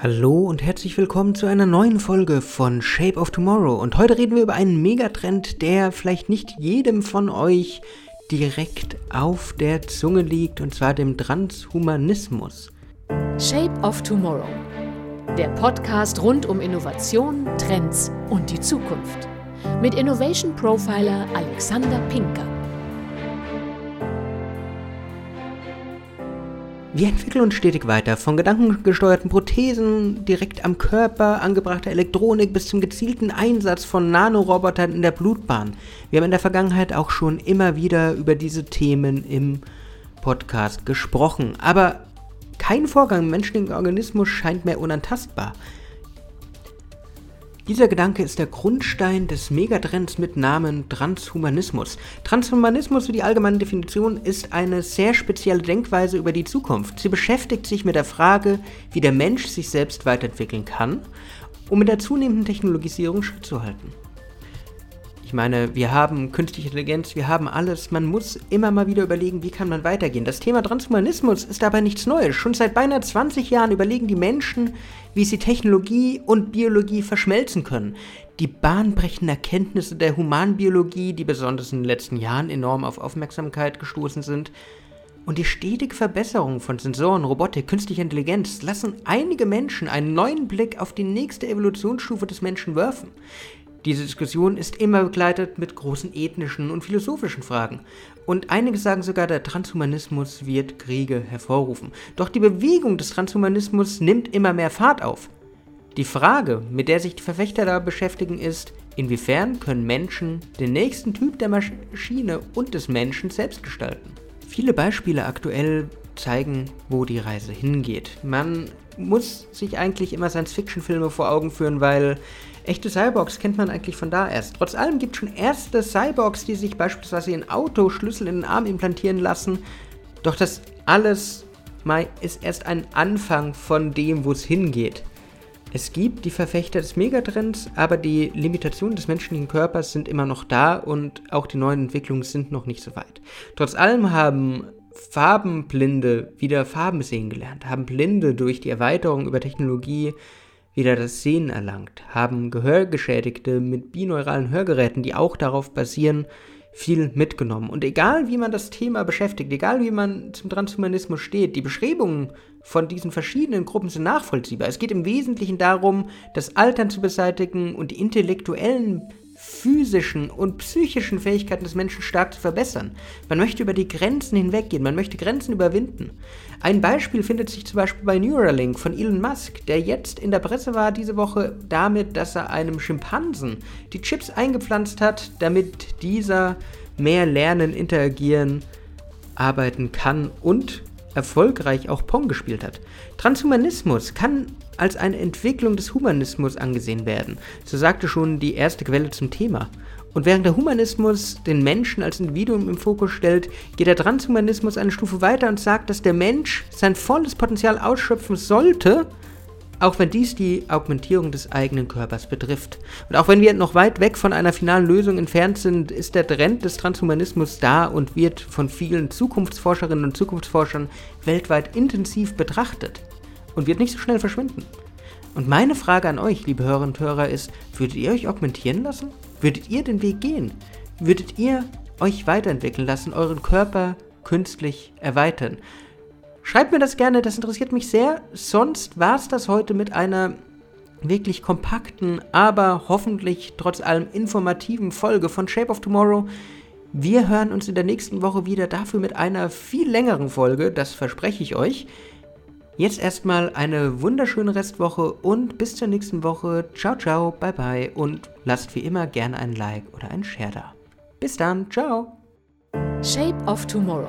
Hallo und herzlich willkommen zu einer neuen Folge von Shape of Tomorrow. Und heute reden wir über einen Megatrend, der vielleicht nicht jedem von euch direkt auf der Zunge liegt, und zwar dem Transhumanismus. Shape of Tomorrow. Der Podcast rund um Innovation, Trends und die Zukunft. Mit Innovation Profiler Alexander Pinker. Wir entwickeln uns stetig weiter, von gedankengesteuerten Prothesen direkt am Körper, angebrachter Elektronik bis zum gezielten Einsatz von Nanorobotern in der Blutbahn. Wir haben in der Vergangenheit auch schon immer wieder über diese Themen im Podcast gesprochen, aber kein Vorgang im menschlichen Organismus scheint mehr unantastbar. Dieser Gedanke ist der Grundstein des Megatrends mit Namen Transhumanismus. Transhumanismus, wie die allgemeine Definition, ist eine sehr spezielle Denkweise über die Zukunft. Sie beschäftigt sich mit der Frage, wie der Mensch sich selbst weiterentwickeln kann, um mit der zunehmenden Technologisierung Schritt zu halten. Ich meine, wir haben künstliche Intelligenz, wir haben alles. Man muss immer mal wieder überlegen, wie kann man weitergehen. Das Thema Transhumanismus ist dabei nichts Neues. Schon seit beinahe 20 Jahren überlegen die Menschen, wie sie Technologie und Biologie verschmelzen können. Die bahnbrechenden Erkenntnisse der Humanbiologie, die besonders in den letzten Jahren enorm auf Aufmerksamkeit gestoßen sind, und die stetige Verbesserung von Sensoren, Robotik, künstlicher Intelligenz lassen einige Menschen einen neuen Blick auf die nächste Evolutionsstufe des Menschen werfen. Diese Diskussion ist immer begleitet mit großen ethnischen und philosophischen Fragen. Und einige sagen sogar, der Transhumanismus wird Kriege hervorrufen. Doch die Bewegung des Transhumanismus nimmt immer mehr Fahrt auf. Die Frage, mit der sich die Verfechter da beschäftigen, ist, inwiefern können Menschen den nächsten Typ der Maschine und des Menschen selbst gestalten? Viele Beispiele aktuell zeigen, wo die Reise hingeht. Man muss sich eigentlich immer Science-Fiction-Filme vor Augen führen, weil echte Cyborgs kennt man eigentlich von da erst. Trotz allem gibt es schon erste Cyborgs, die sich beispielsweise in Autoschlüssel in den Arm implantieren lassen. Doch das alles ist erst ein Anfang von dem, wo es hingeht. Es gibt die Verfechter des Megatrends, aber die Limitationen des menschlichen Körpers sind immer noch da und auch die neuen Entwicklungen sind noch nicht so weit. Trotz allem haben Farbenblinde wieder Farben sehen gelernt, haben Blinde durch die Erweiterung über Technologie wieder das Sehen erlangt, haben Gehörgeschädigte mit bineuralen Hörgeräten, die auch darauf basieren, viel mitgenommen. Und egal wie man das Thema beschäftigt, egal wie man zum Transhumanismus steht, die Beschreibungen von diesen verschiedenen Gruppen sind nachvollziehbar. Es geht im Wesentlichen darum, das Altern zu beseitigen und die intellektuellen physischen und psychischen Fähigkeiten des Menschen stark zu verbessern. Man möchte über die Grenzen hinweggehen, man möchte Grenzen überwinden. Ein Beispiel findet sich zum Beispiel bei Neuralink von Elon Musk, der jetzt in der Presse war diese Woche damit, dass er einem Schimpansen die Chips eingepflanzt hat, damit dieser mehr lernen, interagieren, arbeiten kann und erfolgreich auch Pong gespielt hat. Transhumanismus kann als eine Entwicklung des Humanismus angesehen werden. So sagte schon die erste Quelle zum Thema. Und während der Humanismus den Menschen als Individuum im Fokus stellt, geht der Transhumanismus eine Stufe weiter und sagt, dass der Mensch sein volles Potenzial ausschöpfen sollte, auch wenn dies die Augmentierung des eigenen Körpers betrifft. Und auch wenn wir noch weit weg von einer finalen Lösung entfernt sind, ist der Trend des Transhumanismus da und wird von vielen Zukunftsforscherinnen und Zukunftsforschern weltweit intensiv betrachtet und wird nicht so schnell verschwinden. Und meine Frage an euch, liebe Hörerinnen und Hörer, ist, würdet ihr euch augmentieren lassen? Würdet ihr den Weg gehen? Würdet ihr euch weiterentwickeln lassen, euren Körper künstlich erweitern? Schreibt mir das gerne, das interessiert mich sehr. Sonst war es das heute mit einer wirklich kompakten, aber hoffentlich trotz allem informativen Folge von Shape of Tomorrow. Wir hören uns in der nächsten Woche wieder dafür mit einer viel längeren Folge, das verspreche ich euch. Jetzt erstmal eine wunderschöne Restwoche und bis zur nächsten Woche. Ciao, ciao, bye, bye und lasst wie immer gerne ein Like oder ein Share da. Bis dann, ciao. Shape of Tomorrow.